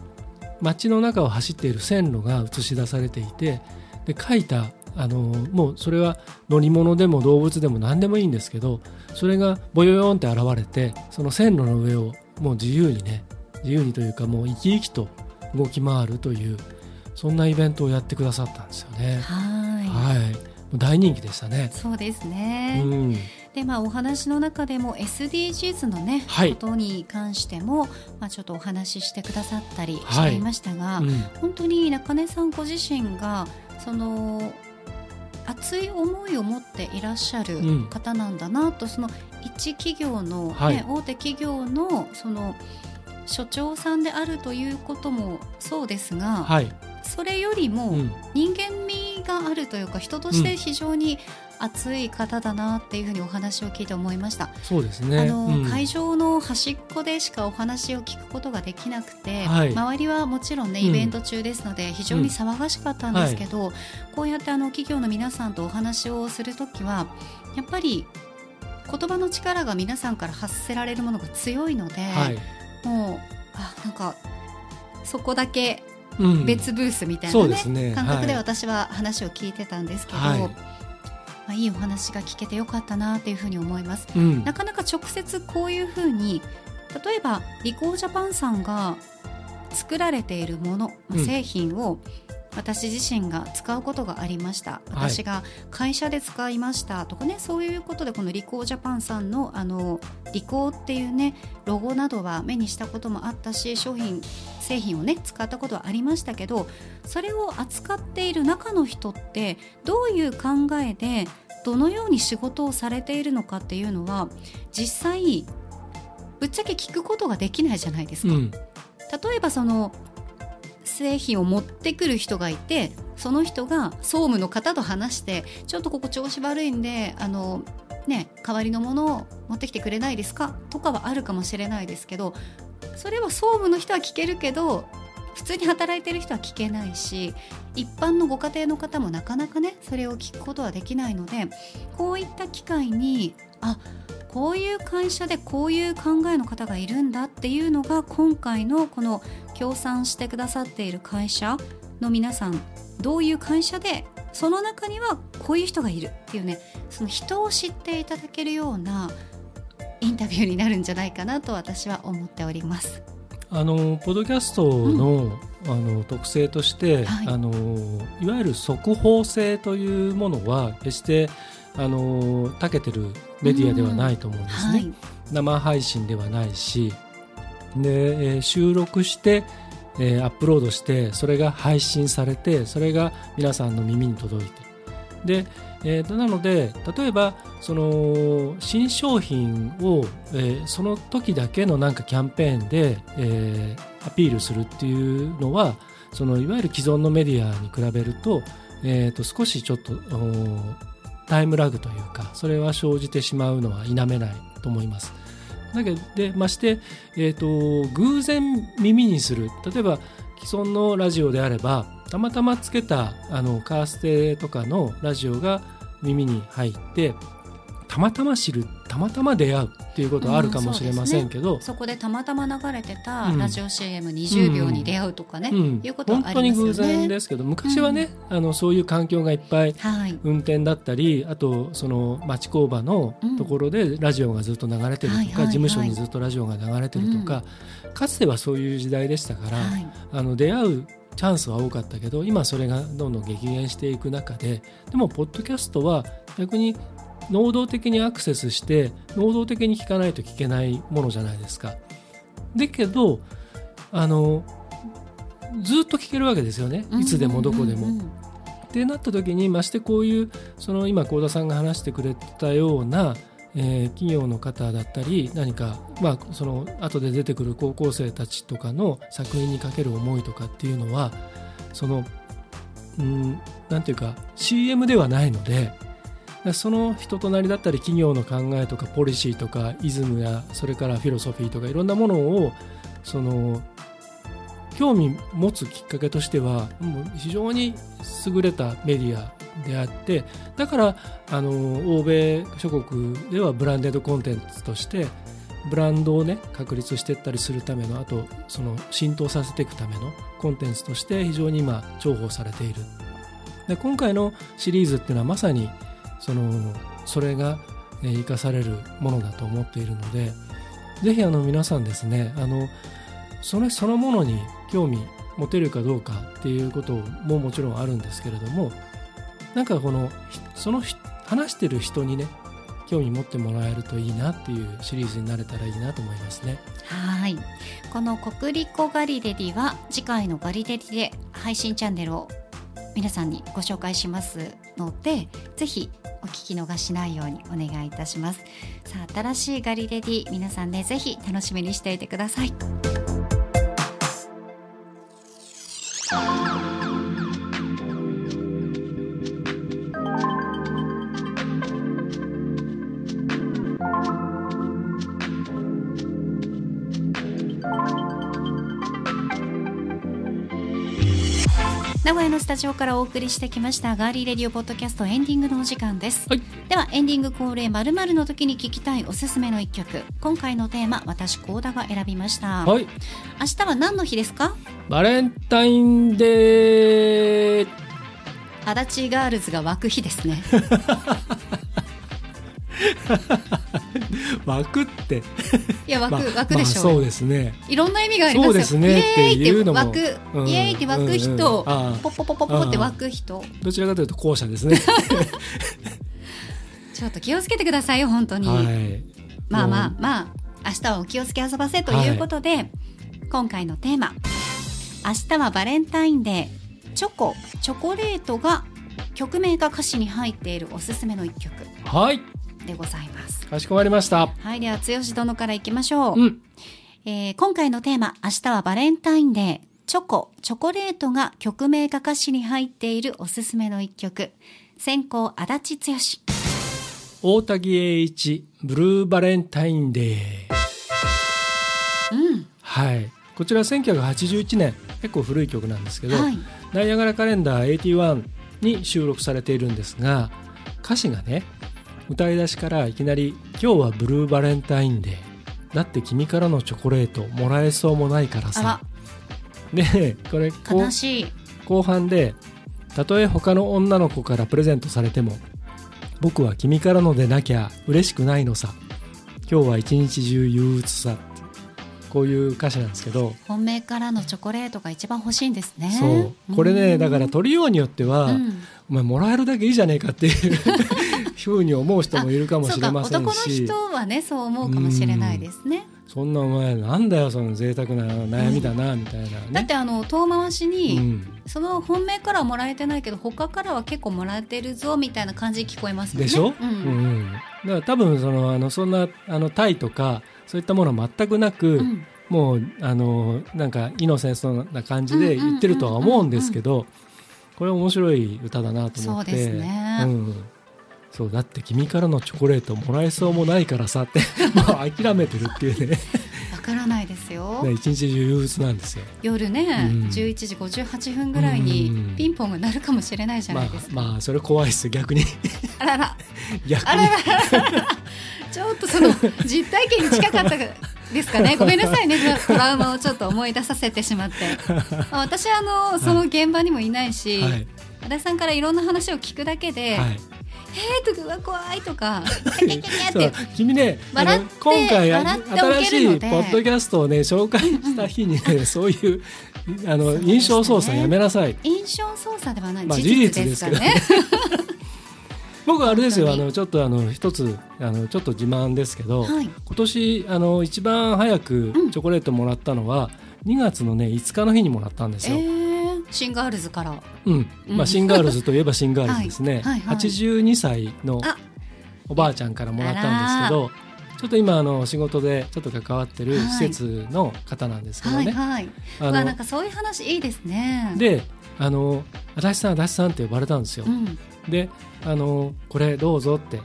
街の中を走っている線路が映し出されていてで書いたあのもうそれは乗り物でも動物でも何でもいいんですけどそれがボヨヨンって現れてその線路の上をもう自由にね自由にというかもう生き生きと動き回るというそんなイベントをやってくださったんですよね。はい。大人気でしたね。そうですね。うん。でまあお話の中でも SDGs のね、はい。ことに関してもまあちょっとお話ししてくださったりはいしていましたが、うん。本当に中根さんご自身がその熱い思いを持っていらっしゃるうん。方なんだなと、その一企業の、ねはい。大手企業のその所長さんであるということもそうですが、はい、それよりも、うん。人間味があるというか人として非常に熱い方だなっていうふうにお話を聞いて思いました、そうですね。あのうん。会場の端っこでしかお話を聞くことができなくて、はい。周りはもちろんねうん。イベント中ですので非常に騒がしかったんですけど、こうやってあの企業の皆さんとお話をするときはやっぱり言葉の力が皆さんから発せられるものが強いので、はい、もうあなんかそこだけうん別ブースみたいそなね,、うですね。感覚ではい私は話を聞いてたんですけど、はい。まあ、いいお話が聞けてよかったなというふうに思います。うん。なかなか直接こういうふうに例えばリコージャパンさんが作られているもの、まあうん。製品を私自身が使うことがありました。私が会社で使いましたとかねそういうことでこのリコージャパンさんのあのリコーっていうねロゴなどは目にしたこともあったし商品製品をね使ったことはありましたけどそれを扱っている中の人ってどういう考えでどのように仕事をされているのかっていうのは実際ぶっちゃけ聞くことができないじゃないですか。うん。例えばその製品を持ってくる人がいてその人が総務の方と話してちょっとここ調子悪いんであの、ね、代わりのものを持ってきてくれないですか？とかはあるかもしれないですけどそれは総務の人は聞けるけど普通に働いてる人は聞けないし一般のご家庭の方もなかなかねそれを聞くことはできないのでこういった機会にあこういう会社でこういう考えの方がいるんだっていうのが今回のこの協賛してくださっている会社の皆さんどういう会社でその中にはこういう人がいるっていうねその人を知っていただけるようなインタビューになるんじゃないかなと私は思っております。あのポッドキャストの,、あの特性として、はいあのいわゆる速報性というものは決してあの長けてるメディアではないと思うんですね。はい、生配信ではないしで、えー収録して、えーアップロードしてそれが配信されてそれが皆さんの耳に届いてで、えーとなので例えばその新商品を、えーその時だけのなんかキャンペーンで、えーアピールするっていうのはそのいわゆる既存のメディアに比べると,、えーと少しちょっとタイムラグというかそれは生じてしまうのは否めないと思います。だけでまして、えー、と偶然耳にする。例えば既存のラジオであればたまたまつけたあのカーステとかのラジオが耳に入ってたまたま知るたまたま出会うっていうことはあるかもしれませんけど、そこでたまたま流れてたうん。ラジオ CM20 秒に出会うとかね、うん。いうことは本当にありますよね。偶然ですけど昔はね、あのそういう環境がいっぱいはい、運転だったりあとその町工場のところでラジオがずっと流れてるとか、はいはいはい。事務所にずっとラジオが流れてるとか、かつてはそういう時代でしたから、はい。あの出会うチャンスは多かったけど今それがどんどん激減していく中ででもポッドキャストは逆に能動的にアクセスして能動的に聞かないと聞けないものじゃないですか。だけどあのずっと聞けるわけですよねいつでもどこでも。ってなった時にましてこういうその今幸田さんが話してくれたような、えー企業の方だったり何か、まあ、その後で出てくる高校生たちとかの作品にかける思いとかっていうのはそのうんなんていうか CM ではないのでその人となりだったり企業の考えとかポリシーとかイズムやそれからフィロソフィーとかいろんなものをその興味持つきっかけとしては非常に優れたメディアであってだからあの欧米諸国ではブランデッドコンテンツとしてブランドをね確立していったりするためのあとその浸透させていくためのコンテンツとして非常に今重宝されている。で今回のシリーズっていうのはまさにそのそれが生かされるものだと思っているのでぜひあの皆さんですねあのそれそのものに興味持てるかどうかっていうことももちろんあるんですけれどもなんかこのその話してる人にね興味持ってもらえるといいなっていうシリーズになれたらいいなと思いますね。はいこの国立コガリレディは次回のガリレディで配信チャンネルを皆さんにご紹介しますのでぜひお聞き逃しないようにお願いいたします。さあ新しいガリレディ皆さんねぜひ楽しみにしていてください。ジオからお送りしてきましたガーリーレディオポッドキャストエンディングのお時間です、はい。ではエンディング恒例まるの時に聞きたいおすすめの一曲。今回のテーマ私高田が選びました、はい。明日は何の日ですか？バレンタインデー。足立ガールズが湧く日ですね 湧くって。いや湧く、まあ湧くでしょう,、まあそうですね。いろんな意味がありますよ。そうですね。っていうのもイエーイって湧く、うんイエーイって湧く人、うんうん。ポッポポポポって湧く人。どちらかというと後者ですね。ちょっと気をつけてくださいよ本当に、はい。まあまあもまあ明日はお気をつけ遊ばせということで、今回のテーマ「明日はバレンタインデー。チョコチョコレート」が曲名か歌詞に入っているおすすめの一曲。うはい。でございます。かしこまりました。はいでは剛殿からいきましょう、うん。えー今回のテーマ「明日はバレンタインデーチョコチョコレート」が曲名か歌詞に入っているおすすめの一曲先行足立剛大滝栄一、ブルーバレンタインデー。うんはい。こちら1981年、結構古い曲なんですけど、はいナイアガラカレンダー81に収録されているんですが、歌詞がね、歌い出しからいきなり、今日はブルーバレンタインデー。だって君からのチョコレートもらえそうもないからさ。で、これ、悲しい。後半でたとえ他の女の子からプレゼントされても僕は君からのでなきゃ嬉しくないのさ。今日は一日中憂鬱さ。こういう歌詞なんですけど、本命からのチョコレートが一番欲しいんですね。そう。これねだから取りようによっては、うん。お前もらえるだけいいじゃねえかっていうふうに思う人もいるかもしれませんそうか男のし人はねそう思うかもしれないですね。そんなお前なんだよその贅沢な悩みだな、みたいなね。だってあの遠回しに、うん。その本命からはもらえてないけど他からは結構もらえてるぞみたいな感じに聞こえますね。でしょ、うん。うん。だから多分そのあのそんなあのタイとかそういったものは全くなく、うん。もうあのなんかイノセンスな感じで言ってるとは思うんですけどこれ面白い歌だなと思って。そうですね。うん、そうだって君からのチョコレートもらえそうもないからさって もう諦めてるっていうね。わからないですよ。ね一日中憂鬱なんですよ。夜ね、うん。11時58分ぐらいにうん。ピンポンが鳴るかもしれないじゃまあないですか、まあそれ怖いっす逆に。あらら。逆に。あらら。ちょっとその実体験に近かったですかね。ごめんなさいね。トラウマをちょっと思い出させてしまって。まあ私はあのその現場にもいないし、はい。足立さんからいろんな話を聞くだけで「はいえー」とかうわ怖い」とか「キャキャキャキャ」そう君ねあの笑って今回新しいポッドキャストをね紹介した日にね そういうあのね。印象操作やめなさい。印象操作ではない、まあ事実ですからね。僕はあれですよあのちょっとあの一つあのちょっと自慢ですけど、はい。今年あの一番早くうん。チョコレートもらったのは、2月のね5日の日にもらったんですえよ、ー、シンガールズから。うん。まあ、シンガールズといえばシンガールズですね、はいはい。はい82歳のあ。おばあちゃんからもらったんですけどちょっと今あの仕事でちょっと関わってる施設の方なんですけどね、はいはい。あのうわなんかそういう話いいですね。であの「足立さん足立さん」って呼ばれたんですよ、うん、であの「これどうぞ」って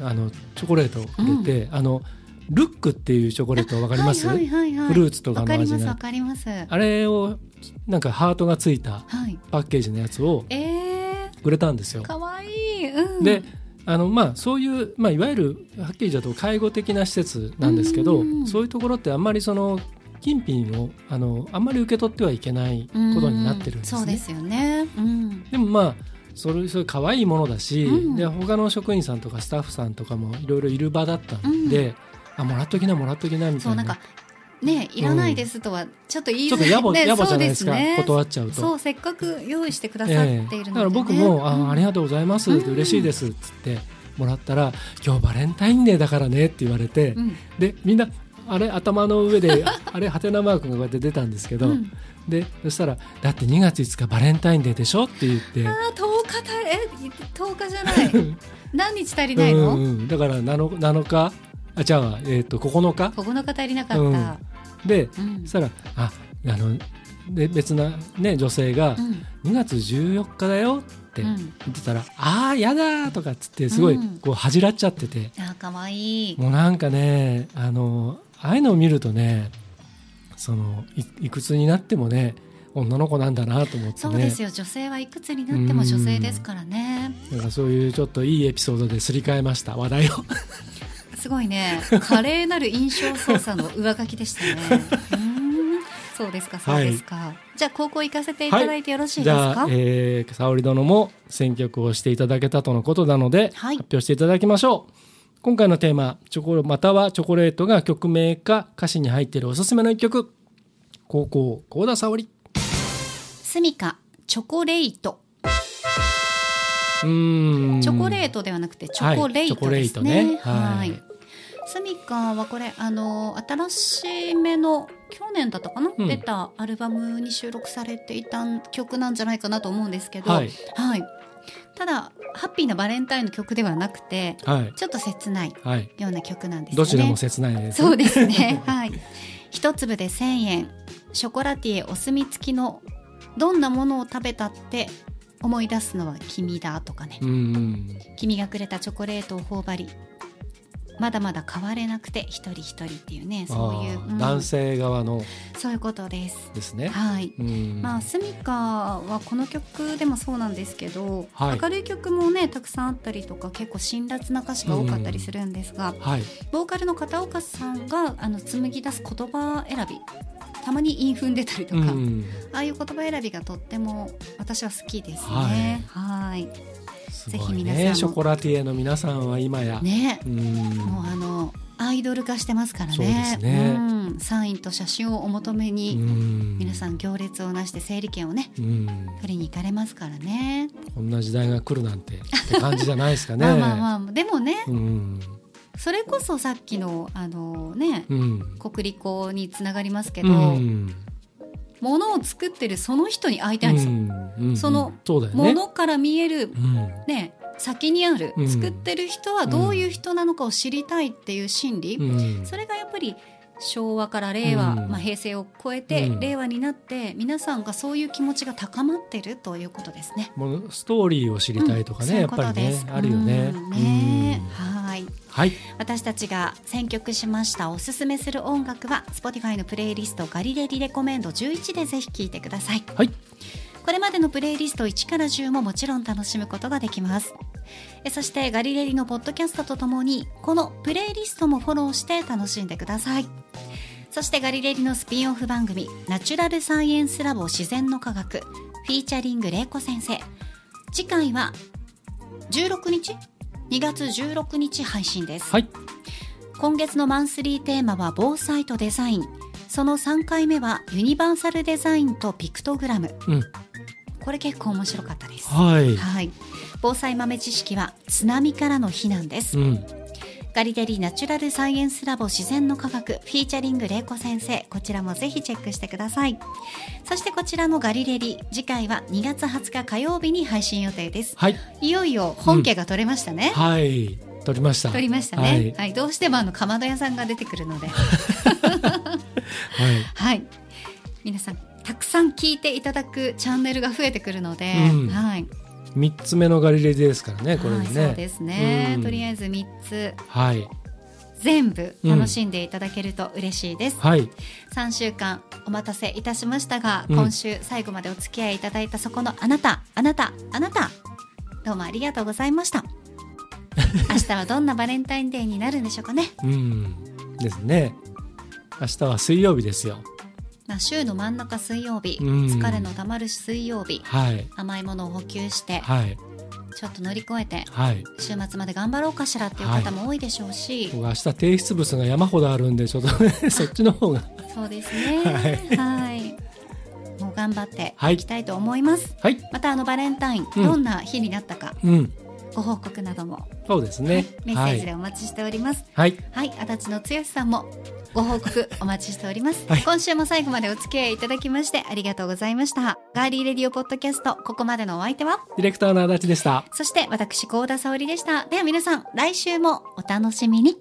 あのチョコレートをくれて、あのルックっていうチョコレートわかります、はいはいはいはい、フルーツとかのわかり味のますわかります。はあれをなんかハートがついたい。パッケージのやつをえくれたんですよ。ー、。かわいい、うん、であのまあそういう、まあ、いわゆるはっきり言うと介護的な施設なんですけど、うんうんうん。そういうところってあんまりその金品をあのあんまり受け取ってはいけないことになってるんですね。そうですよね、うん、でもまあそれそれ可愛いものだし、うん。で他の職員さんとかスタッフさんとかもいろいろいる場だったんで、あもらっときなもらっときなみたいうな。そなんかねいらないですとはちょっと言いちょっとづらい、ね、野暮,、野暮じゃないですか。ね断っちゃうと。そうせっかく用意してくださっているので、ねえ。えだから僕も、あありがとうございます、うん。嬉しいですっつってもらったら今日バレンタインデーだからねって言われて、うん。でみんなあれ頭の上であ あれハテナマークがこうやって出たんですけど、うん。でそしたらだって2月5日バレンタインデーでしょって言って。あー10日たえ10日じゃない。何日足りないの、うんうん、だから 7, 7日あじゃあ、えー、と9日？9日足りなかった、でうん。そしたらああので別な、ね、女性がうん。2月14日だよってうん。言ってたら、ああやだーとかっつってすごいうん。こう恥じらっちゃってて、あーかわい。いもうなんかねあのああいうのを見るとねそのいいくつになってもね女の子なんだなと思ってね。そうですよ。女性はいくつになっても女性ですからね。なん。かそういうちょっといいエピソードですり替えました。話題をすごいね。華麗なる印象操作の上書きでしたね。そうですかそうですか、じゃあ高校行かせていただいてよろしいじですか、ゃあ、えー、沙織殿も選曲をしていただけたとのことなので、はい。発表していただきましょう。今回のテーマチョコまたはチョコレートが曲名か歌詞に入っているおすすめの一曲。高校幸田沙織。スミカチョコレート。うーん。チョコレートではなくてチョコレートですね。はいチョコレートね。ははいい。スミカはこれあの新しめの去年だったかな、うん。出たアルバムに収録されていた曲なんじゃないかなと思うんですけど、はい。はい。ただハッピーなバレンタインの曲ではなくてはい。ちょっと切ないはい。ような曲なんですね。どちらも切ないですそうですね。はい。一粒で1000円、ショコラティエお墨付きのどんなものを食べたって思い出すのは君だとかね。君がくれたチョコレートを頬張りまだまだ変われなくて一人一人っていうねそういう、うん。男性側の。そういうことです。ですね、はい。うん。まあスミカはこの曲でもそうなんですけど、はい。明るい曲もねたくさんあったりとか結構辛辣な歌詞が多かったりするんですが、はい。ボーカルの片岡さんがあの紡ぎ出す言葉選びたまに韻踏んでたりとか、うん。ああいう言葉選びがとっても私は好きですね。はい。すぜごいねひ皆さんも。ショコラティエの皆さんは今や、ね。うん。もうあのアイドル化してますからね。そうですね。うん、サインと写真をお求めに、うん。皆さん行列をなして整理券をねうん。取りに行かれますからね。こんな時代が来るなんてって感じじゃないですかね。まあまあまあでもねうん。それこそさっきのあのねうん。国立校につながりますけうど、ん。物を作ってるその人に会いたいんですよ、うんうんそのそうだよね。物から見えるうん。ね先にある、うん。作ってる人はどういう人なのかを知りたいっていう心理、うん。それがやっぱり昭和から令和、うん。まあ、平成を超えて、うん。令和になって皆さんがそういう気持ちが高まってるということですね。もうストーリーを知りたいとかね、うんやっぱりねあるよね。はい。はい。私たちが選曲しましたおすすめする音楽は Spotify のプレイリストガリレリレコメンド11でぜひ聴いてください。はいこれまでのプレイリスト1から10ももちろん楽しむことができます。えそしてガリレリのポッドキャストとともにこのプレイリストもフォローして楽しんでください。そしてガリレリのスピンオフ番組ナチュラルサイエンスラボ自然の科学フィーチャリング玲子先生。次回は16日？2月16日配信です、はい。今月のマンスリーテーマは防災とデザイン。その3回目はユニバーサルデザインとピクトグラム。うんこれ結構面白かったです。はい。はい。防災豆知識は津波からの避難です、うん。ガリデリナチュラルサイエンスラボ自然の科学フィーチャリング玲子先生こちらもぜひチェックしてください。そしてこちらのガリレリ次回は2月20日火曜日に配信予定です。はい。いよいよ本家が取れましたね、はい。取りました。取りましたね、はい。どうしてもあのかまど屋さんが出てくるので。はい。はい。皆さんたくさん聞いていただくチャンネルが増えてくるので、うん。はい、三つ目のガリレディですからねこれはい、ねそうですね、うん。とりあえず3つ。はい。全部楽しんでいただけると嬉しいです、はい。3週間お待たせいたしましたが、うん。今週最後までお付き合いいただいたそこのあなた。あなた。あなた。どうもありがとうございました。明日はどんなバレンタインデーになるんでしょうかね、うん。ですね。明日は水曜日ですよ。まあ、週の真ん中水曜日、うん。疲れのたまる水曜日。はい。甘いものを補給して。はい。ちょっと乗り越えてはい。週末まで頑張ろうかしらっていう方も多いでしょうし、僕明日提出物が山ほどあるんでちょっとね そっちの方が。そうですね。はい。もう頑張ってはい。いきたいと思います、はい。またあのバレンタイン、うん。どんな日になったかうん。ご報告などもそうですね。メッセージでお待ちしております。はい。はい、足立の剛さんもご報告お待ちしております、はい。今週も最後までお付き合いいただきましてありがとうございました。ガーリーレディオポッドキャストここまでのお相手は？ディレクターの足立でした。そして私高田沙織でした。では皆さん来週もお楽しみに